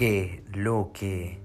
que lo que